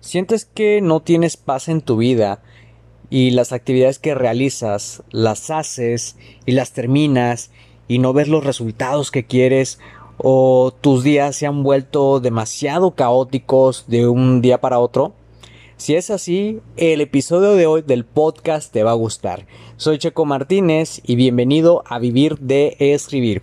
¿Sientes que no tienes paz en tu vida y las actividades que realizas las haces y las terminas y no ves los resultados que quieres o tus días se han vuelto demasiado caóticos de un día para otro? Si es así, el episodio de hoy del podcast te va a gustar. Soy Checo Martínez y bienvenido a Vivir de Escribir.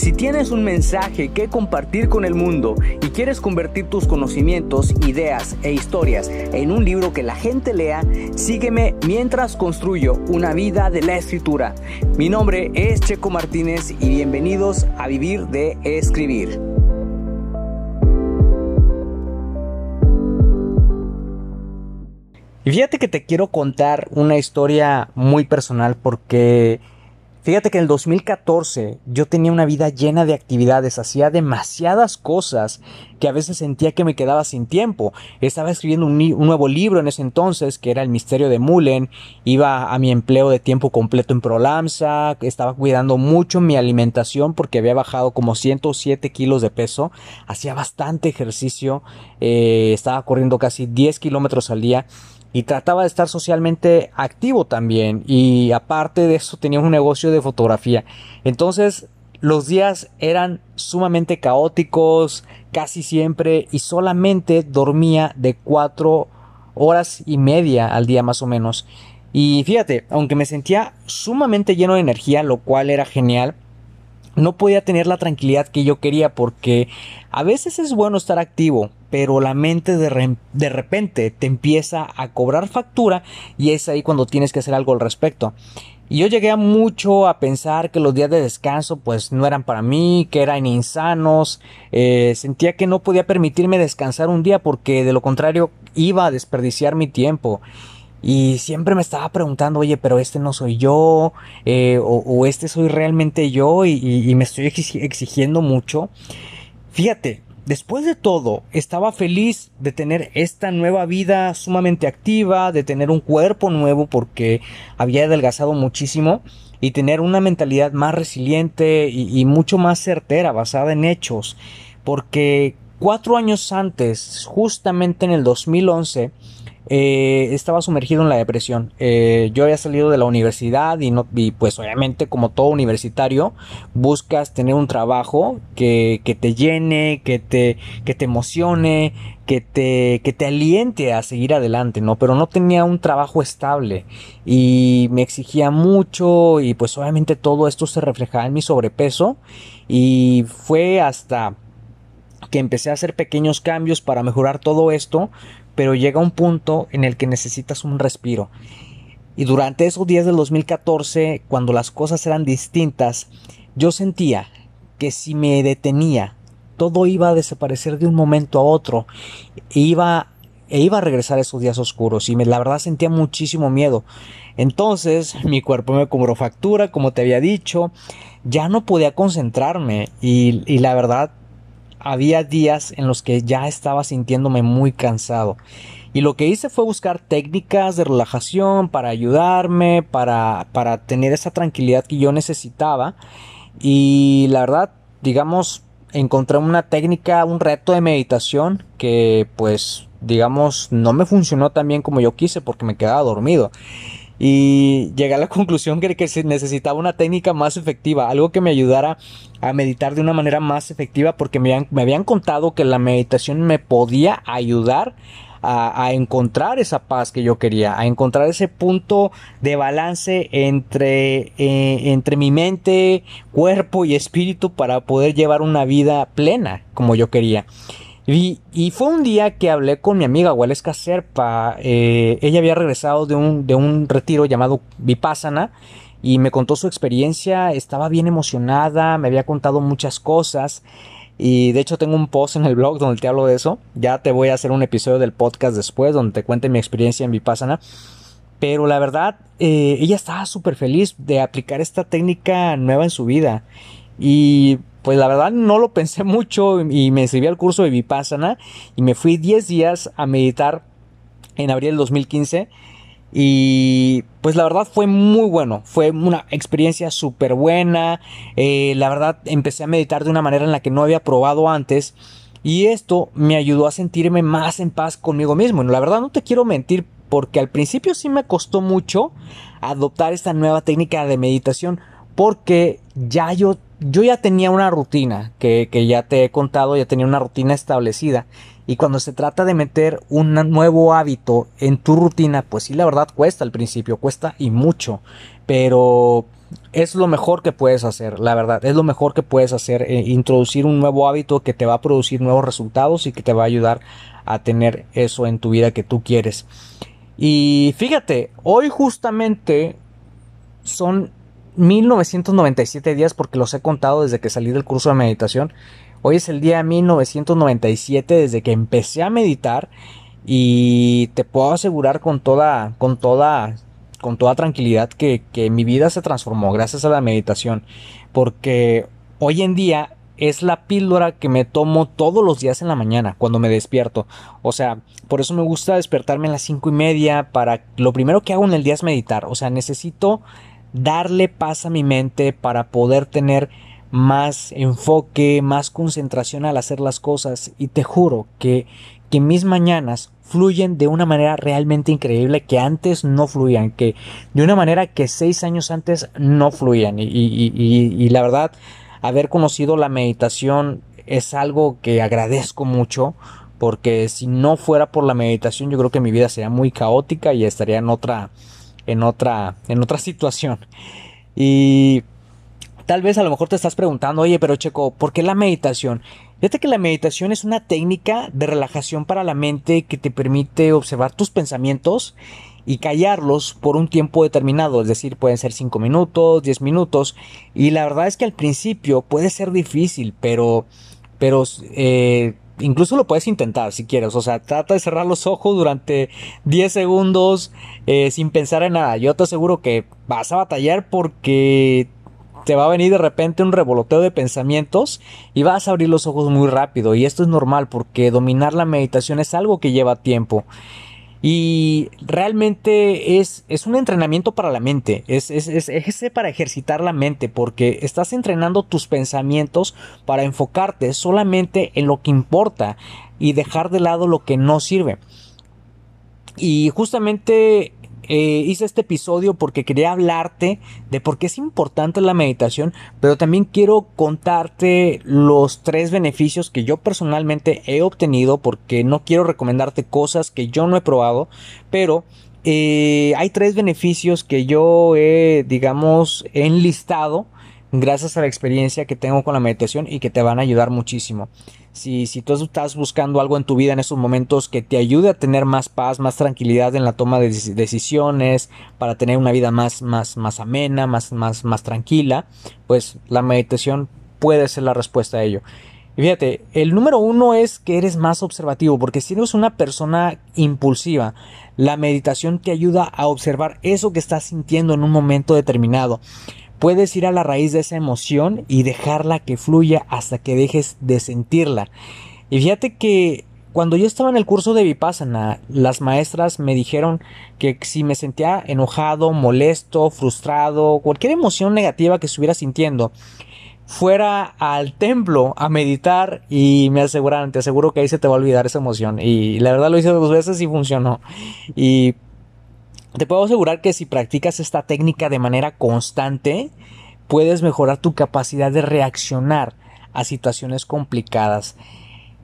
Si tienes un mensaje que compartir con el mundo y quieres convertir tus conocimientos, ideas e historias en un libro que la gente lea, sígueme mientras construyo una vida de la escritura. Mi nombre es Checo Martínez y bienvenidos a Vivir de Escribir. Y fíjate que te quiero contar una historia muy personal porque Fíjate que en el 2014 yo tenía una vida llena de actividades, hacía demasiadas cosas que a veces sentía que me quedaba sin tiempo. Estaba escribiendo un, nuevo libro en ese entonces, que era El misterio de Mullen, iba a mi empleo de tiempo completo en Prolamsa, estaba cuidando mucho mi alimentación porque había bajado como 107 kilos de peso, hacía bastante ejercicio, eh, estaba corriendo casi 10 kilómetros al día y trataba de estar socialmente activo también y aparte de eso tenía un negocio de fotografía. Entonces los días eran sumamente caóticos casi siempre y solamente dormía de cuatro horas y media al día más o menos. Y fíjate, aunque me sentía sumamente lleno de energía, lo cual era genial, no podía tener la tranquilidad que yo quería porque a veces es bueno estar activo, pero la mente de, de, repente te empieza a cobrar factura y es ahí cuando tienes que hacer algo al respecto. Y yo llegué a mucho a pensar que los días de descanso pues no eran para mí, que eran insanos, eh, sentía que no podía permitirme descansar un día porque de lo contrario iba a desperdiciar mi tiempo. Y siempre me estaba preguntando, oye, pero este no soy yo, eh, o, este soy realmente yo, y, me estoy exigiendo mucho. Fíjate, después de todo, estaba feliz de tener esta nueva vida sumamente activa, de tener un cuerpo nuevo porque había adelgazado muchísimo y tener una mentalidad más resiliente y, mucho más certera, basada en hechos. Porque cuatro años antes, justamente en el 2011, eh, estaba sumergido en la depresión. Eh, yo había salido de la universidad y, no, y pues obviamente como todo universitario buscas tener un trabajo que, que te llene, que te, que te emocione, que te, que te aliente a seguir adelante, ¿no? Pero no tenía un trabajo estable y me exigía mucho y pues obviamente todo esto se reflejaba en mi sobrepeso y fue hasta que empecé a hacer pequeños cambios para mejorar todo esto pero llega un punto en el que necesitas un respiro. Y durante esos días del 2014, cuando las cosas eran distintas, yo sentía que si me detenía, todo iba a desaparecer de un momento a otro e iba, e iba a regresar esos días oscuros y me, la verdad sentía muchísimo miedo. Entonces mi cuerpo me cobró factura, como te había dicho, ya no podía concentrarme y, y la verdad había días en los que ya estaba sintiéndome muy cansado. Y lo que hice fue buscar técnicas de relajación para ayudarme, para, para tener esa tranquilidad que yo necesitaba. Y la verdad, digamos, encontré una técnica, un reto de meditación que pues, digamos, no me funcionó tan bien como yo quise porque me quedaba dormido y llegué a la conclusión que, que necesitaba una técnica más efectiva, algo que me ayudara a meditar de una manera más efectiva porque me habían, me habían contado que la meditación me podía ayudar a, encontrar esa paz que yo quería, a encontrar ese punto de balance entre, eh, entre mi mente, cuerpo y espíritu para poder llevar una vida plena como yo quería. Y, fue un día que hablé con mi amiga Waleska Serpa. Eh, ella había regresado de un, de un retiro llamado Vipassana y me contó su experiencia. Estaba bien emocionada, me había contado muchas cosas. Y de hecho tengo un post en el blog donde te hablo de eso. Ya te voy a hacer un episodio del podcast después donde te cuente mi experiencia en Vipassana. Pero la verdad, eh, ella estaba súper feliz de aplicar esta técnica nueva en su vida. Y pues la verdad no lo pensé mucho y me inscribí al curso de Vipassana y me fui 10 días a meditar en abril del 2015 y pues la verdad fue muy bueno, fue una experiencia súper buena, eh, la verdad empecé a meditar de una manera en la que no había probado antes y esto me ayudó a sentirme más en paz conmigo mismo. La verdad no te quiero mentir porque al principio sí me costó mucho adoptar esta nueva técnica de meditación porque ya yo, yo ya tenía una rutina que, que ya te he contado, ya tenía una rutina establecida y cuando se trata de meter un nuevo hábito en tu rutina, pues sí, la verdad cuesta al principio, cuesta y mucho. Pero es lo mejor que puedes hacer, la verdad. Es lo mejor que puedes hacer. Eh, introducir un nuevo hábito que te va a producir nuevos resultados y que te va a ayudar a tener eso en tu vida que tú quieres. Y fíjate, hoy justamente son 1997 días porque los he contado desde que salí del curso de meditación. Hoy es el día 1997 desde que empecé a meditar y te puedo asegurar con toda, con toda, con toda tranquilidad que, que mi vida se transformó gracias a la meditación. Porque hoy en día es la píldora que me tomo todos los días en la mañana cuando me despierto. O sea, por eso me gusta despertarme a las cinco y media para lo primero que hago en el día es meditar. O sea, necesito darle paz a mi mente para poder tener más enfoque, más concentración al hacer las cosas. Y te juro que, que mis mañanas fluyen de una manera realmente increíble que antes no fluían, que de una manera que seis años antes no fluían. Y, y, y, y la verdad haber conocido la meditación es algo que agradezco mucho porque si no fuera por la meditación yo creo que mi vida sería muy caótica y estaría en otra en otra en otra situación y Tal vez a lo mejor te estás preguntando, oye, pero Checo, ¿por qué la meditación? Fíjate que la meditación es una técnica de relajación para la mente que te permite observar tus pensamientos y callarlos por un tiempo determinado, es decir, pueden ser 5 minutos, 10 minutos, y la verdad es que al principio puede ser difícil, pero, pero, eh, incluso lo puedes intentar si quieres, o sea, trata de cerrar los ojos durante 10 segundos eh, sin pensar en nada, yo te aseguro que vas a batallar porque te va a venir de repente un revoloteo de pensamientos y vas a abrir los ojos muy rápido. Y esto es normal porque dominar la meditación es algo que lleva tiempo. Y realmente es, es un entrenamiento para la mente, es, es, es, para ejercitar la mente, porque estás entrenando tus pensamientos para enfocarte solamente en lo que importa y dejar de lado lo que no sirve. Y justamente eh, hice este episodio porque quería hablarte de por qué es importante la meditación, pero también quiero contarte los tres beneficios que yo personalmente he obtenido porque no quiero recomendarte cosas que yo no he probado, pero eh, hay tres beneficios que yo he, digamos, enlistado gracias a la experiencia que tengo con la meditación y que te van a ayudar muchísimo. Si, si tú estás buscando algo en tu vida en estos momentos que te ayude a tener más paz, más tranquilidad en la toma de decisiones, para tener una vida más, más, más amena, más, más, más tranquila, pues la meditación puede ser la respuesta a ello. Y fíjate, el número uno es que eres más observativo, porque si eres una persona impulsiva, la meditación te ayuda a observar eso que estás sintiendo en un momento determinado. Puedes ir a la raíz de esa emoción y dejarla que fluya hasta que dejes de sentirla. Y fíjate que cuando yo estaba en el curso de Vipassana, las maestras me dijeron que si me sentía enojado, molesto, frustrado, cualquier emoción negativa que estuviera sintiendo, fuera al templo a meditar y me aseguraron, te aseguro que ahí se te va a olvidar esa emoción. Y la verdad lo hice dos veces y funcionó. Y te puedo asegurar que si practicas esta técnica de manera constante, puedes mejorar tu capacidad de reaccionar a situaciones complicadas.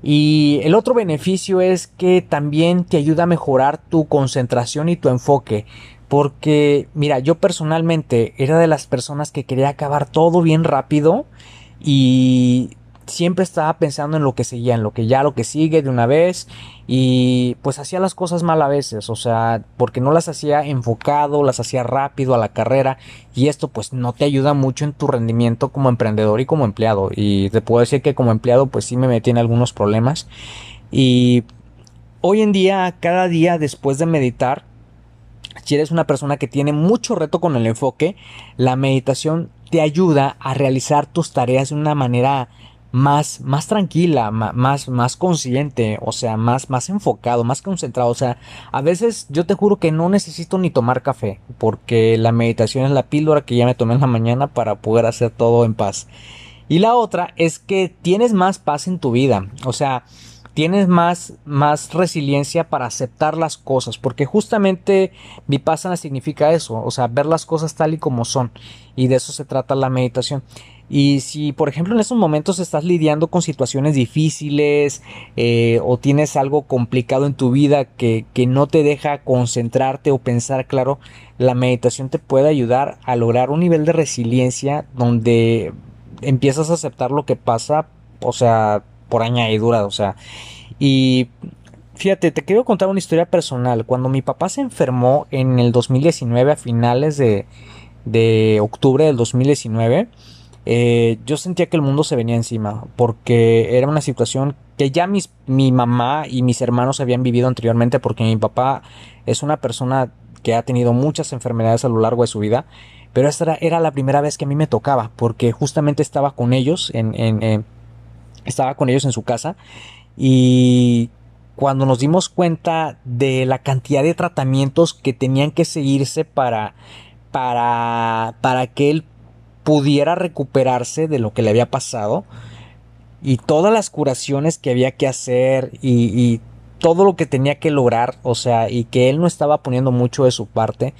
Y el otro beneficio es que también te ayuda a mejorar tu concentración y tu enfoque. Porque, mira, yo personalmente era de las personas que quería acabar todo bien rápido y siempre estaba pensando en lo que seguía, en lo que ya lo que sigue de una vez y pues hacía las cosas mal a veces, o sea, porque no las hacía enfocado, las hacía rápido a la carrera y esto pues no te ayuda mucho en tu rendimiento como emprendedor y como empleado y te puedo decir que como empleado pues sí me metí en algunos problemas y hoy en día, cada día después de meditar, si eres una persona que tiene mucho reto con el enfoque, la meditación te ayuda a realizar tus tareas de una manera más, más tranquila, más, más consciente, o sea, más, más enfocado, más concentrado. O sea, a veces yo te juro que no necesito ni tomar café, porque la meditación es la píldora que ya me tomé en la mañana para poder hacer todo en paz. Y la otra es que tienes más paz en tu vida. O sea, tienes más, más resiliencia para aceptar las cosas, porque justamente vipassana significa eso, o sea, ver las cosas tal y como son, y de eso se trata la meditación. Y si, por ejemplo, en estos momentos estás lidiando con situaciones difíciles eh, o tienes algo complicado en tu vida que, que no te deja concentrarte o pensar claro, la meditación te puede ayudar a lograr un nivel de resiliencia donde empiezas a aceptar lo que pasa, o sea, por añadidura, o sea. Y fíjate, te quiero contar una historia personal. Cuando mi papá se enfermó en el 2019, a finales de, de octubre del 2019, eh, yo sentía que el mundo se venía encima, porque era una situación que ya mis, mi mamá y mis hermanos habían vivido anteriormente, porque mi papá es una persona que ha tenido muchas enfermedades a lo largo de su vida, pero esta era, la primera vez que a mí me tocaba, porque justamente estaba con ellos en, en estaba con ellos en su casa y cuando nos dimos cuenta de la cantidad de tratamientos que tenían que seguirse para para para que él pudiera recuperarse de lo que le había pasado y todas las curaciones que había que hacer y, todo lo que tenía que lograr, o sea, y que él no estaba poniendo mucho de su parte,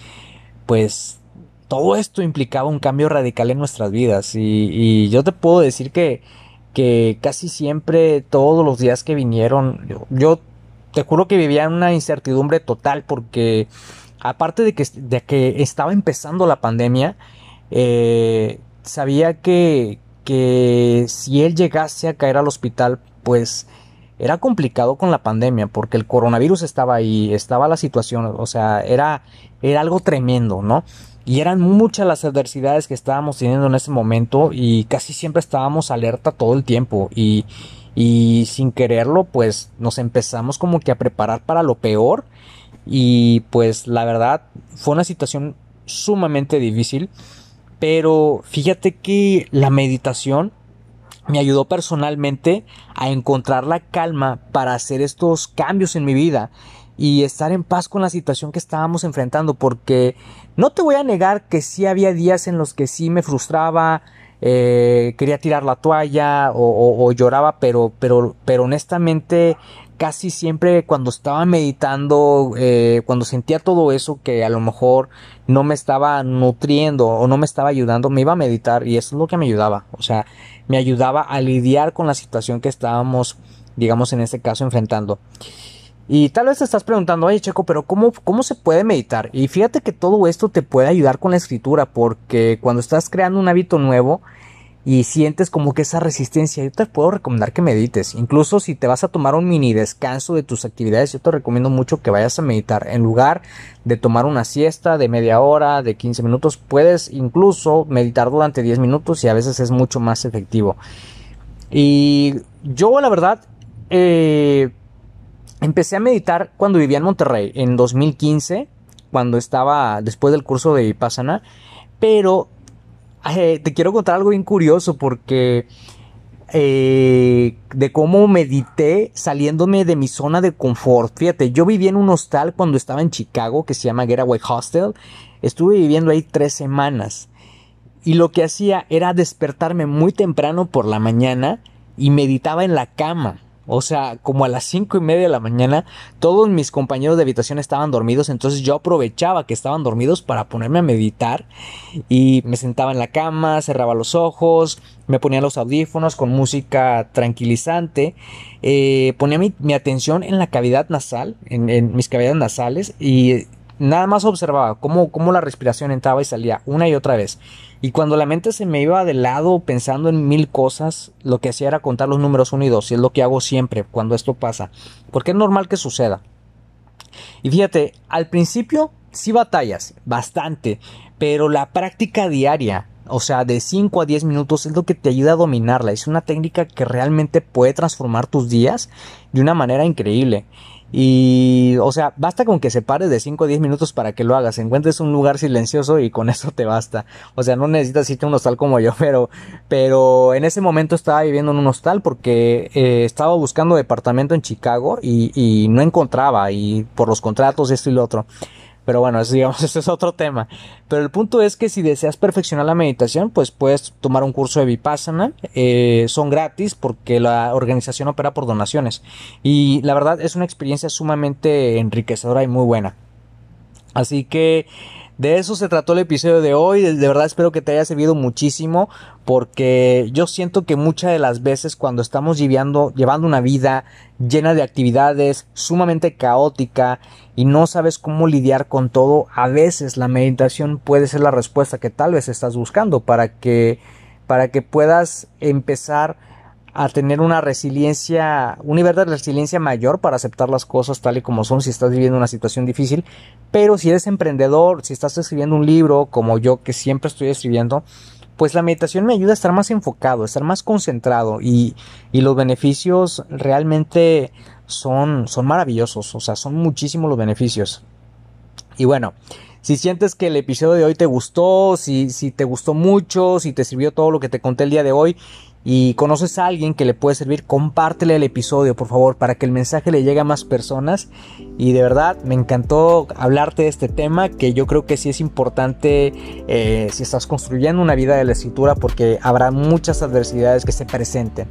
pues todo esto implicaba un cambio radical en nuestras vidas. Y, yo te puedo decir que que casi siempre todos los días que vinieron, yo, te juro que vivía una incertidumbre total porque aparte de que, de que estaba empezando la pandemia, eh, sabía que, que si él llegase a caer al hospital, pues era complicado con la pandemia porque el coronavirus estaba ahí, estaba la situación, o sea, era, era algo tremendo, ¿no? Y eran muchas las adversidades que estábamos teniendo en ese momento y casi siempre estábamos alerta todo el tiempo y, y sin quererlo pues nos empezamos como que a preparar para lo peor y pues la verdad fue una situación sumamente difícil pero fíjate que la meditación me ayudó personalmente a encontrar la calma para hacer estos cambios en mi vida y estar en paz con la situación que estábamos enfrentando porque no te voy a negar que sí había días en los que sí me frustraba, eh, quería tirar la toalla o, lloraba, pero, pero, pero honestamente casi siempre cuando estaba meditando, eh, cuando sentía todo eso que a lo mejor no me estaba nutriendo o no me estaba ayudando, me iba a meditar y eso es lo que me ayudaba. O sea, me ayudaba a lidiar con la situación que estábamos, digamos, en este caso enfrentando. Y tal vez te estás preguntando, oye Checo, pero ¿cómo, ¿cómo se puede meditar? Y fíjate que todo esto te puede ayudar con la escritura, porque cuando estás creando un hábito nuevo y sientes como que esa resistencia, yo te puedo recomendar que medites. Incluso si te vas a tomar un mini descanso de tus actividades, yo te recomiendo mucho que vayas a meditar. En lugar de tomar una siesta de media hora, de 15 minutos, puedes incluso meditar durante 10 minutos y a veces es mucho más efectivo. Y yo la verdad... Eh, Empecé a meditar cuando vivía en Monterrey, en 2015, cuando estaba después del curso de Vipassana, pero eh, te quiero contar algo bien curioso porque eh, de cómo medité saliéndome de mi zona de confort. Fíjate, yo viví en un hostal cuando estaba en Chicago que se llama Getaway Hostel. Estuve viviendo ahí tres semanas. Y lo que hacía era despertarme muy temprano por la mañana y meditaba en la cama. O sea, como a las cinco y media de la mañana, todos mis compañeros de habitación estaban dormidos, entonces yo aprovechaba que estaban dormidos para ponerme a meditar y me sentaba en la cama, cerraba los ojos, me ponía los audífonos con música tranquilizante, eh, ponía mi, atención en la cavidad nasal, en, mis cavidades nasales y nada más observaba cómo, cómo la respiración entraba y salía una y otra vez. Y cuando la mente se me iba de lado pensando en mil cosas, lo que hacía era contar los números uno y dos, y es lo que hago siempre cuando esto pasa, porque es normal que suceda. Y fíjate, al principio sí batallas, bastante, pero la práctica diaria, o sea, de 5 a 10 minutos es lo que te ayuda a dominarla. Es una técnica que realmente puede transformar tus días de una manera increíble. Y, o sea, basta con que se pares de 5 a 10 minutos para que lo hagas. Encuentres un lugar silencioso y con eso te basta. O sea, no necesitas irte a un hostal como yo, pero, pero en ese momento estaba viviendo en un hostal porque eh, estaba buscando departamento en Chicago y, y no encontraba. Y por los contratos, esto y lo otro. Pero bueno, digamos, ese es otro tema. Pero el punto es que si deseas perfeccionar la meditación, pues puedes tomar un curso de Vipassana. Eh, son gratis porque la organización opera por donaciones. Y la verdad es una experiencia sumamente enriquecedora y muy buena. Así que de eso se trató el episodio de hoy. De verdad espero que te haya servido muchísimo porque yo siento que muchas de las veces cuando estamos llevando, llevando una vida llena de actividades, sumamente caótica y no sabes cómo lidiar con todo, a veces la meditación puede ser la respuesta que tal vez estás buscando para que, para que puedas empezar a tener una resiliencia, un nivel de resiliencia mayor para aceptar las cosas tal y como son si estás viviendo una situación difícil. Pero si eres emprendedor, si estás escribiendo un libro como yo que siempre estoy escribiendo, pues la meditación me ayuda a estar más enfocado, a estar más concentrado y, y los beneficios realmente son, son maravillosos, o sea, son muchísimos los beneficios. Y bueno, si sientes que el episodio de hoy te gustó, si, si te gustó mucho, si te sirvió todo lo que te conté el día de hoy, y conoces a alguien que le puede servir, compártele el episodio, por favor, para que el mensaje le llegue a más personas. Y de verdad, me encantó hablarte de este tema, que yo creo que sí es importante eh, si estás construyendo una vida de la escritura, porque habrá muchas adversidades que se presenten.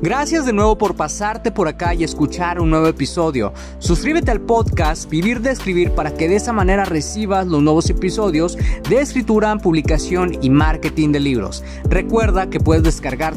Gracias de nuevo por pasarte por acá y escuchar un nuevo episodio. Suscríbete al podcast Vivir de Escribir para que de esa manera recibas los nuevos episodios de escritura, publicación y marketing de libros. Recuerda que puedes descargar